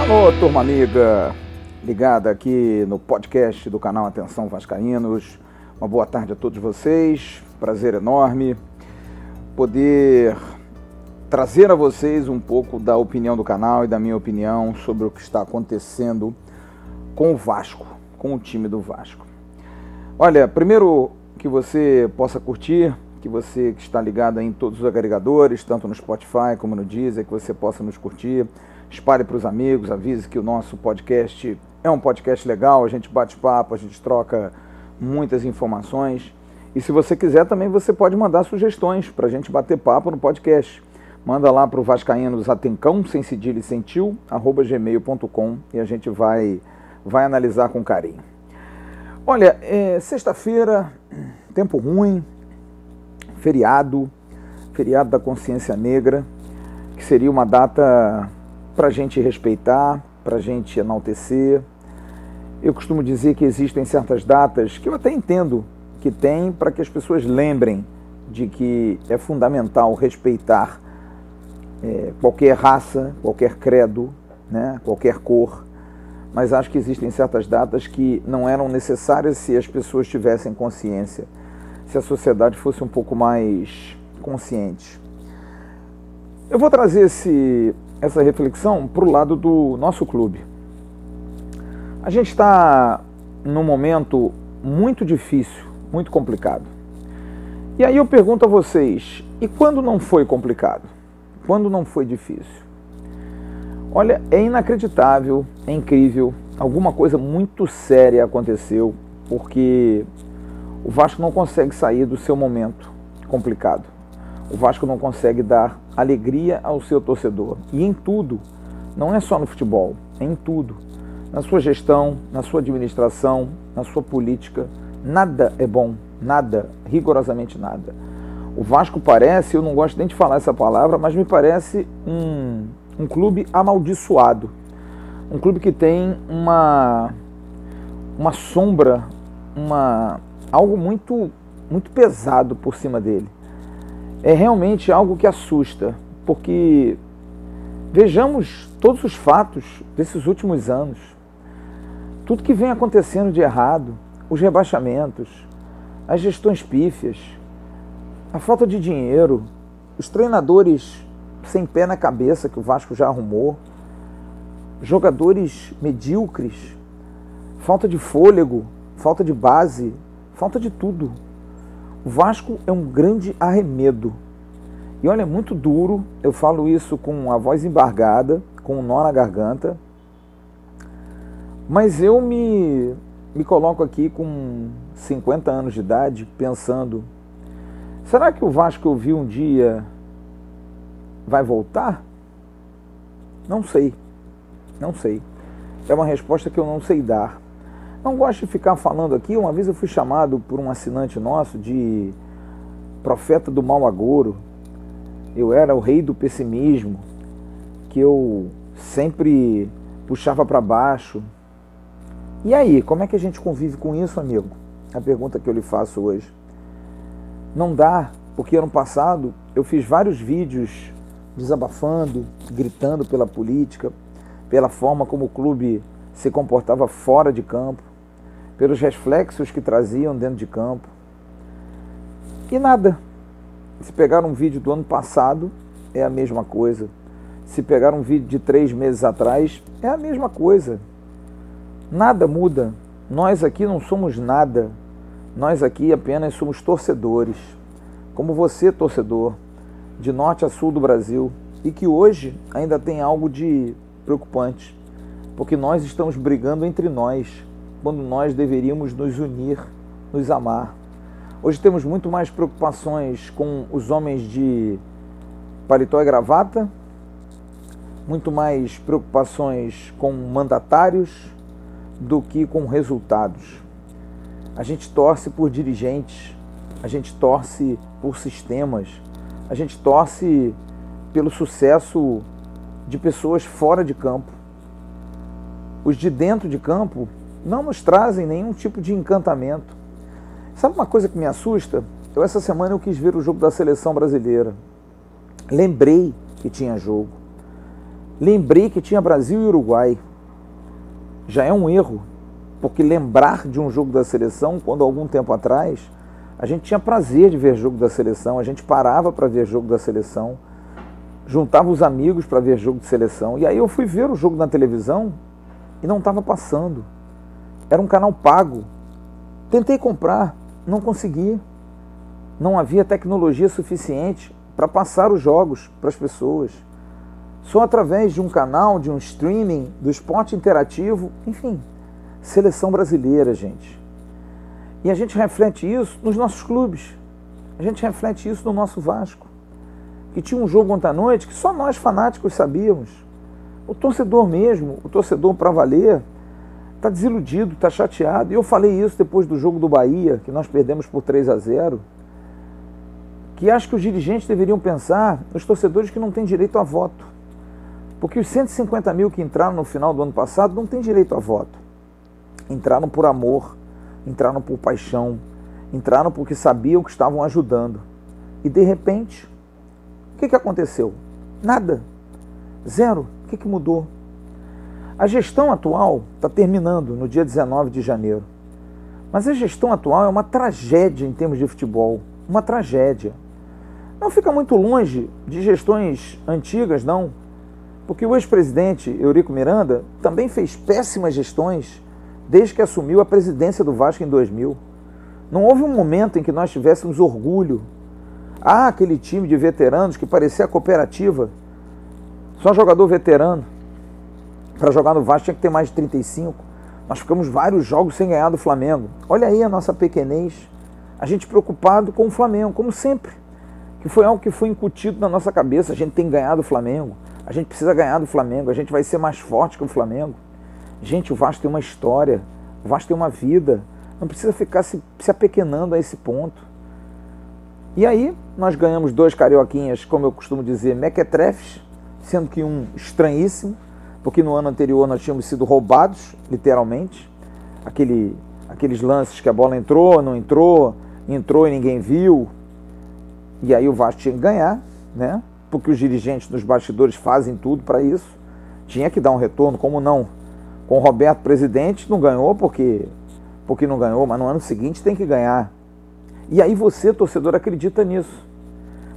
Alô, turma amiga, ligada aqui no podcast do canal Atenção Vascaínos. Uma boa tarde a todos vocês, prazer enorme poder trazer a vocês um pouco da opinião do canal e da minha opinião sobre o que está acontecendo com o Vasco, com o time do Vasco. Olha, primeiro que você possa curtir, que você que está ligado em todos os agregadores, tanto no Spotify como no Deezer, que você possa nos curtir, espalhe para os amigos, avise que o nosso podcast é um podcast legal, a gente bate papo, a gente troca muitas informações. E se você quiser também você pode mandar sugestões para a gente bater papo no podcast. Manda lá para o Vascaínos Atencão, sem cedilha e sem tio, arroba gmail.com e a gente vai, vai analisar com carinho. Olha, é, sexta-feira, tempo ruim, feriado, feriado da consciência negra, que seria uma data para a gente respeitar, para a gente enaltecer. Eu costumo dizer que existem certas datas que eu até entendo que tem para que as pessoas lembrem de que é fundamental respeitar é, qualquer raça, qualquer credo, né, qualquer cor, mas acho que existem certas datas que não eram necessárias se as pessoas tivessem consciência, se a sociedade fosse um pouco mais consciente. Eu vou trazer esse, essa reflexão para o lado do nosso clube. A gente está num momento muito difícil, muito complicado. E aí eu pergunto a vocês: e quando não foi complicado? Quando não foi difícil? Olha, é inacreditável, é incrível. Alguma coisa muito séria aconteceu porque o Vasco não consegue sair do seu momento complicado. O Vasco não consegue dar alegria ao seu torcedor. E em tudo, não é só no futebol, é em tudo. Na sua gestão, na sua administração, na sua política, nada é bom, nada, rigorosamente nada. O Vasco parece, eu não gosto nem de falar essa palavra, mas me parece um, um clube amaldiçoado. Um clube que tem uma, uma sombra, uma, algo muito, muito pesado por cima dele. É realmente algo que assusta, porque vejamos todos os fatos desses últimos anos. Tudo que vem acontecendo de errado, os rebaixamentos, as gestões pífias, a falta de dinheiro, os treinadores sem pé na cabeça que o Vasco já arrumou, jogadores medíocres, falta de fôlego, falta de base, falta de tudo. O Vasco é um grande arremedo. E olha, é muito duro, eu falo isso com a voz embargada, com um nó na garganta, mas eu me, me coloco aqui com 50 anos de idade pensando Será que o Vasco eu vi um dia vai voltar? Não sei. Não sei. É uma resposta que eu não sei dar. Não gosto de ficar falando aqui. Uma vez eu fui chamado por um assinante nosso de profeta do mau agouro. Eu era o rei do pessimismo, que eu sempre puxava para baixo. E aí, como é que a gente convive com isso, amigo? A pergunta que eu lhe faço hoje. Não dá, porque ano passado eu fiz vários vídeos desabafando, gritando pela política, pela forma como o clube se comportava fora de campo, pelos reflexos que traziam dentro de campo. E nada. Se pegar um vídeo do ano passado, é a mesma coisa. Se pegar um vídeo de três meses atrás, é a mesma coisa. Nada muda. Nós aqui não somos nada nós aqui apenas somos torcedores, como você, torcedor, de norte a sul do Brasil, e que hoje ainda tem algo de preocupante, porque nós estamos brigando entre nós, quando nós deveríamos nos unir, nos amar. Hoje temos muito mais preocupações com os homens de paletó e gravata, muito mais preocupações com mandatários do que com resultados. A gente torce por dirigentes, a gente torce por sistemas, a gente torce pelo sucesso de pessoas fora de campo. Os de dentro de campo não nos trazem nenhum tipo de encantamento. Sabe uma coisa que me assusta? Eu essa semana eu quis ver o jogo da seleção brasileira. Lembrei que tinha jogo. Lembrei que tinha Brasil e Uruguai. Já é um erro, porque lembrar de um jogo da seleção, quando algum tempo atrás a gente tinha prazer de ver jogo da seleção, a gente parava para ver jogo da seleção, juntava os amigos para ver jogo de seleção. E aí eu fui ver o jogo na televisão e não estava passando. Era um canal pago. Tentei comprar, não consegui. Não havia tecnologia suficiente para passar os jogos para as pessoas. Só através de um canal, de um streaming, do esporte interativo, enfim, seleção brasileira, gente. E a gente reflete isso nos nossos clubes. A gente reflete isso no nosso Vasco. Que tinha um jogo ontem à noite que só nós fanáticos sabíamos. O torcedor mesmo, o torcedor para valer, está desiludido, está chateado. E eu falei isso depois do jogo do Bahia, que nós perdemos por 3 a 0 que acho que os dirigentes deveriam pensar nos torcedores que não têm direito a voto. Porque os 150 mil que entraram no final do ano passado não têm direito a voto. Entraram por amor, entraram por paixão, entraram porque sabiam que estavam ajudando. E de repente, o que, que aconteceu? Nada. Zero. O que, que mudou? A gestão atual está terminando no dia 19 de janeiro. Mas a gestão atual é uma tragédia em termos de futebol. Uma tragédia. Não fica muito longe de gestões antigas, não. Porque o ex-presidente Eurico Miranda também fez péssimas gestões desde que assumiu a presidência do Vasco em 2000. Não houve um momento em que nós tivéssemos orgulho. Ah, aquele time de veteranos que parecia cooperativa, só jogador veterano. Para jogar no Vasco tinha que ter mais de 35. Nós ficamos vários jogos sem ganhar do Flamengo. Olha aí a nossa pequenez. A gente preocupado com o Flamengo, como sempre. Que foi algo que foi incutido na nossa cabeça. A gente tem ganhado o Flamengo. A gente precisa ganhar do Flamengo. A gente vai ser mais forte que o Flamengo. Gente, o Vasco tem uma história, o Vasco tem uma vida, não precisa ficar se, se apequenando a esse ponto. E aí, nós ganhamos dois carioquinhas, como eu costumo dizer, mequetrefes, sendo que um estranhíssimo, porque no ano anterior nós tínhamos sido roubados, literalmente. Aquele, aqueles lances que a bola entrou, não entrou, entrou e ninguém viu. E aí o Vasco tinha que ganhar, né? Porque os dirigentes dos bastidores fazem tudo para isso. Tinha que dar um retorno, como não? Com o Roberto presidente, não ganhou porque, porque não ganhou, mas no ano seguinte tem que ganhar. E aí você, torcedor, acredita nisso.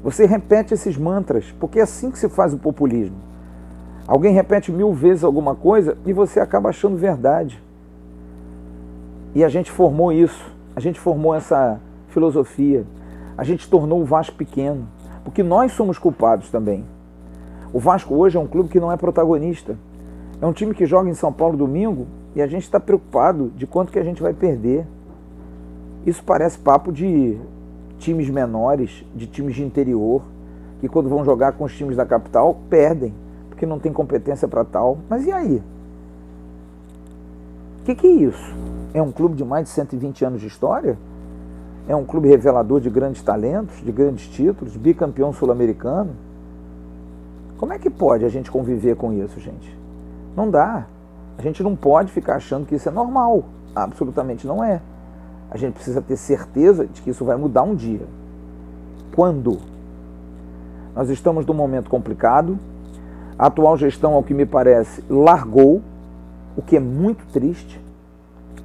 Você repete esses mantras, porque é assim que se faz o populismo. Alguém repete mil vezes alguma coisa e você acaba achando verdade. E a gente formou isso, a gente formou essa filosofia, a gente tornou o Vasco pequeno, porque nós somos culpados também. O Vasco hoje é um clube que não é protagonista. É um time que joga em São Paulo domingo e a gente está preocupado de quanto que a gente vai perder. Isso parece papo de times menores, de times de interior, que quando vão jogar com os times da capital perdem, porque não tem competência para tal. Mas e aí? O que, que é isso? É um clube de mais de 120 anos de história? É um clube revelador de grandes talentos, de grandes títulos, bicampeão sul-americano? Como é que pode a gente conviver com isso, gente? Não dá. A gente não pode ficar achando que isso é normal. Absolutamente não é. A gente precisa ter certeza de que isso vai mudar um dia. Quando? Nós estamos num momento complicado. A atual gestão, ao que me parece, largou, o que é muito triste.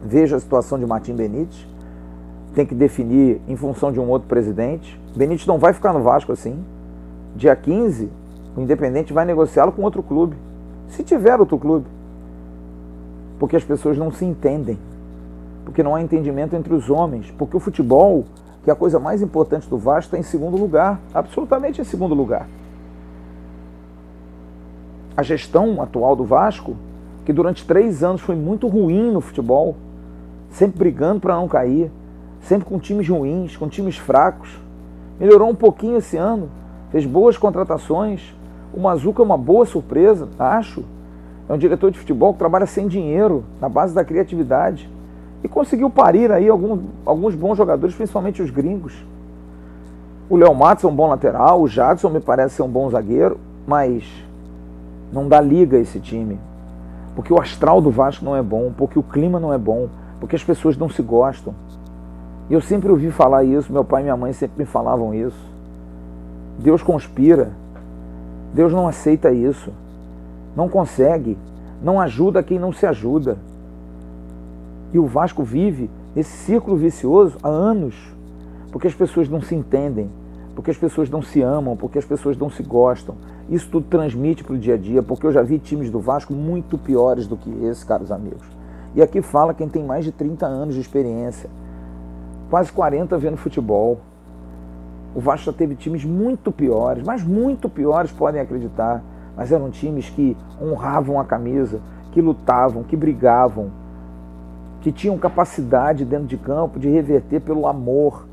Veja a situação de Martim Benítez. Tem que definir em função de um outro presidente. Benítez não vai ficar no Vasco assim. Dia 15, o Independente vai negociá-lo com outro clube. Se tiver outro clube. Porque as pessoas não se entendem. Porque não há entendimento entre os homens. Porque o futebol, que é a coisa mais importante do Vasco, está em segundo lugar. Absolutamente em segundo lugar. A gestão atual do Vasco, que durante três anos foi muito ruim no futebol, sempre brigando para não cair, sempre com times ruins, com times fracos, melhorou um pouquinho esse ano, fez boas contratações, o Mazuca é uma boa surpresa, acho. É um diretor de futebol que trabalha sem dinheiro, na base da criatividade. E conseguiu parir aí alguns, alguns bons jogadores, principalmente os gringos. O Léo Matos é um bom lateral, o Jadson me parece ser um bom zagueiro, mas não dá liga esse time. Porque o astral do Vasco não é bom, porque o clima não é bom, porque as pessoas não se gostam. Eu sempre ouvi falar isso, meu pai e minha mãe sempre me falavam isso. Deus conspira. Deus não aceita isso. Não consegue. Não ajuda quem não se ajuda. E o Vasco vive esse círculo vicioso há anos, porque as pessoas não se entendem, porque as pessoas não se amam, porque as pessoas não se gostam. Isso tudo transmite para o dia a dia, porque eu já vi times do Vasco muito piores do que esse, caros amigos. E aqui fala quem tem mais de 30 anos de experiência, quase 40 vendo futebol. O Vasco já teve times muito piores, mas muito piores, podem acreditar. Mas eram times que honravam a camisa, que lutavam, que brigavam, que tinham capacidade dentro de campo de reverter pelo amor,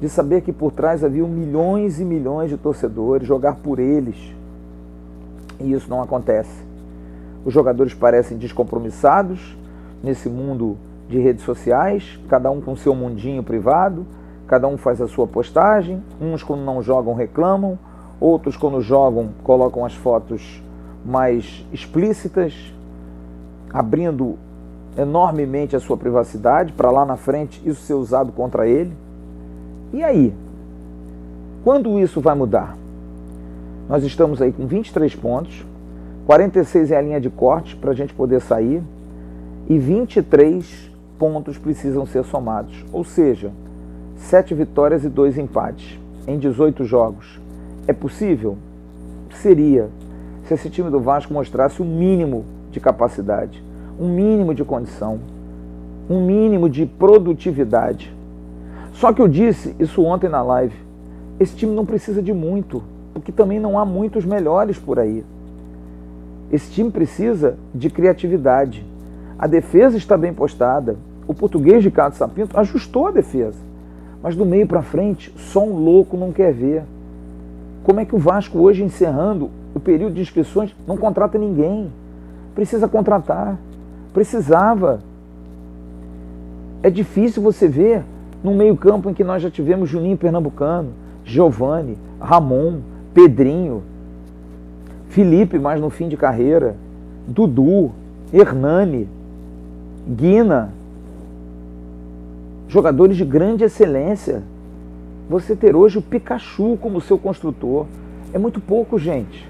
de saber que por trás haviam milhões e milhões de torcedores, jogar por eles. E isso não acontece. Os jogadores parecem descompromissados nesse mundo de redes sociais, cada um com seu mundinho privado, cada um faz a sua postagem, uns quando não jogam reclamam, outros quando jogam colocam as fotos mais explícitas, abrindo enormemente a sua privacidade, para lá na frente isso ser usado contra ele. E aí? Quando isso vai mudar? Nós estamos aí com 23 pontos, 46 é a linha de corte para a gente poder sair, e 23 pontos precisam ser somados. Ou seja, 7 vitórias e 2 empates em 18 jogos. É possível? Seria, se esse time do Vasco mostrasse o mínimo de capacidade um mínimo de condição, um mínimo de produtividade. Só que eu disse isso ontem na live. Esse time não precisa de muito, porque também não há muitos melhores por aí. Esse time precisa de criatividade. A defesa está bem postada. O português de Carlos Sapinto ajustou a defesa. Mas do meio para frente, só um louco não quer ver. Como é que o Vasco hoje encerrando o período de inscrições não contrata ninguém? Precisa contratar. Precisava. É difícil você ver no meio-campo em que nós já tivemos Juninho Pernambucano, Giovanni, Ramon, Pedrinho, Felipe, mais no fim de carreira, Dudu, Hernani, Guina, jogadores de grande excelência. Você ter hoje o Pikachu como seu construtor é muito pouco, gente.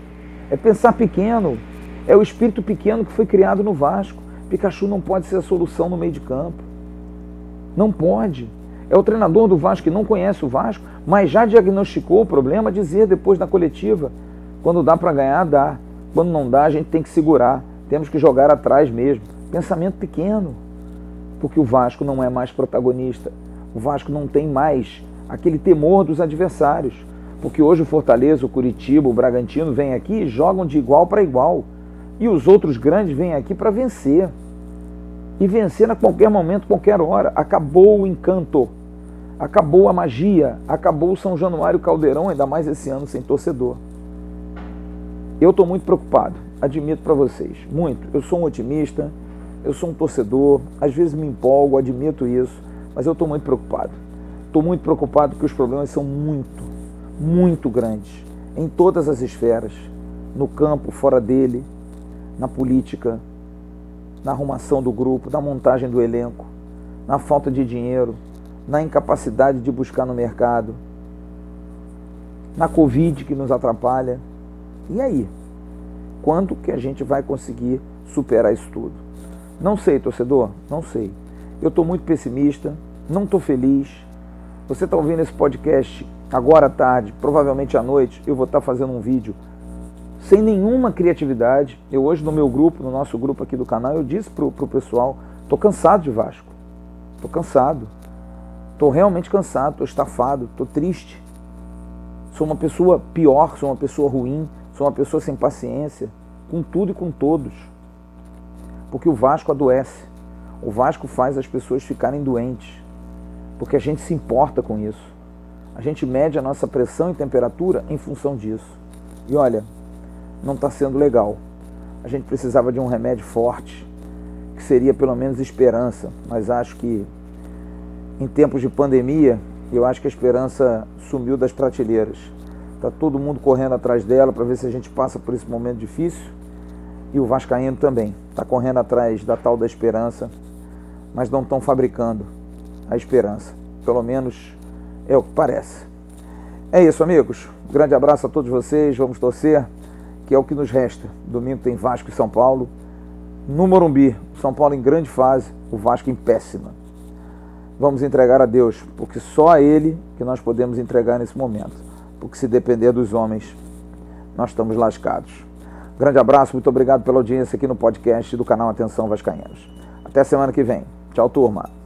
É pensar pequeno. É o espírito pequeno que foi criado no Vasco. Pikachu não pode ser a solução no meio de campo. Não pode. É o treinador do Vasco que não conhece o Vasco, mas já diagnosticou o problema, dizer depois da coletiva. Quando dá para ganhar, dá. Quando não dá, a gente tem que segurar. Temos que jogar atrás mesmo. Pensamento pequeno. Porque o Vasco não é mais protagonista. O Vasco não tem mais aquele temor dos adversários. Porque hoje o Fortaleza, o Curitiba, o Bragantino vêm aqui e jogam de igual para igual. E os outros grandes vêm aqui para vencer. E vencer a qualquer momento, qualquer hora. Acabou o encanto. Acabou a magia. Acabou o São Januário Caldeirão, ainda mais esse ano sem torcedor. Eu estou muito preocupado, admito para vocês. Muito. Eu sou um otimista, eu sou um torcedor, às vezes me empolgo, admito isso, mas eu estou muito preocupado. Estou muito preocupado porque os problemas são muito, muito grandes em todas as esferas no campo, fora dele, na política, na arrumação do grupo, na montagem do elenco, na falta de dinheiro, na incapacidade de buscar no mercado, na Covid que nos atrapalha. E aí? Quando que a gente vai conseguir superar isso tudo? Não sei, torcedor, não sei. Eu estou muito pessimista, não estou feliz. Você está ouvindo esse podcast agora à tarde, provavelmente à noite, eu vou estar tá fazendo um vídeo sem nenhuma criatividade. Eu hoje no meu grupo, no nosso grupo aqui do canal, eu disse pro, pro pessoal, tô cansado de Vasco. Tô cansado. Tô realmente cansado, tô estafado, tô triste. Sou uma pessoa pior, sou uma pessoa ruim, sou uma pessoa sem paciência, com tudo e com todos. Porque o Vasco adoece. O Vasco faz as pessoas ficarem doentes. Porque a gente se importa com isso. A gente mede a nossa pressão e temperatura em função disso. E olha, não está sendo legal. A gente precisava de um remédio forte, que seria pelo menos esperança, mas acho que em tempos de pandemia, eu acho que a esperança sumiu das prateleiras. Está todo mundo correndo atrás dela para ver se a gente passa por esse momento difícil. E o Vascaíno também está correndo atrás da tal da esperança, mas não estão fabricando a esperança. pelo menos é o que parece. É isso, amigos. Um grande abraço a todos vocês. Vamos torcer, que é o que nos resta. Domingo tem Vasco e São Paulo. No Morumbi, São Paulo em grande fase, o Vasco em péssima. Vamos entregar a Deus, porque só a Ele que nós podemos entregar nesse momento. Porque se depender dos homens, nós estamos lascados. Grande abraço, muito obrigado pela audiência aqui no podcast do canal Atenção Vascaínos. Até semana que vem. Tchau, turma.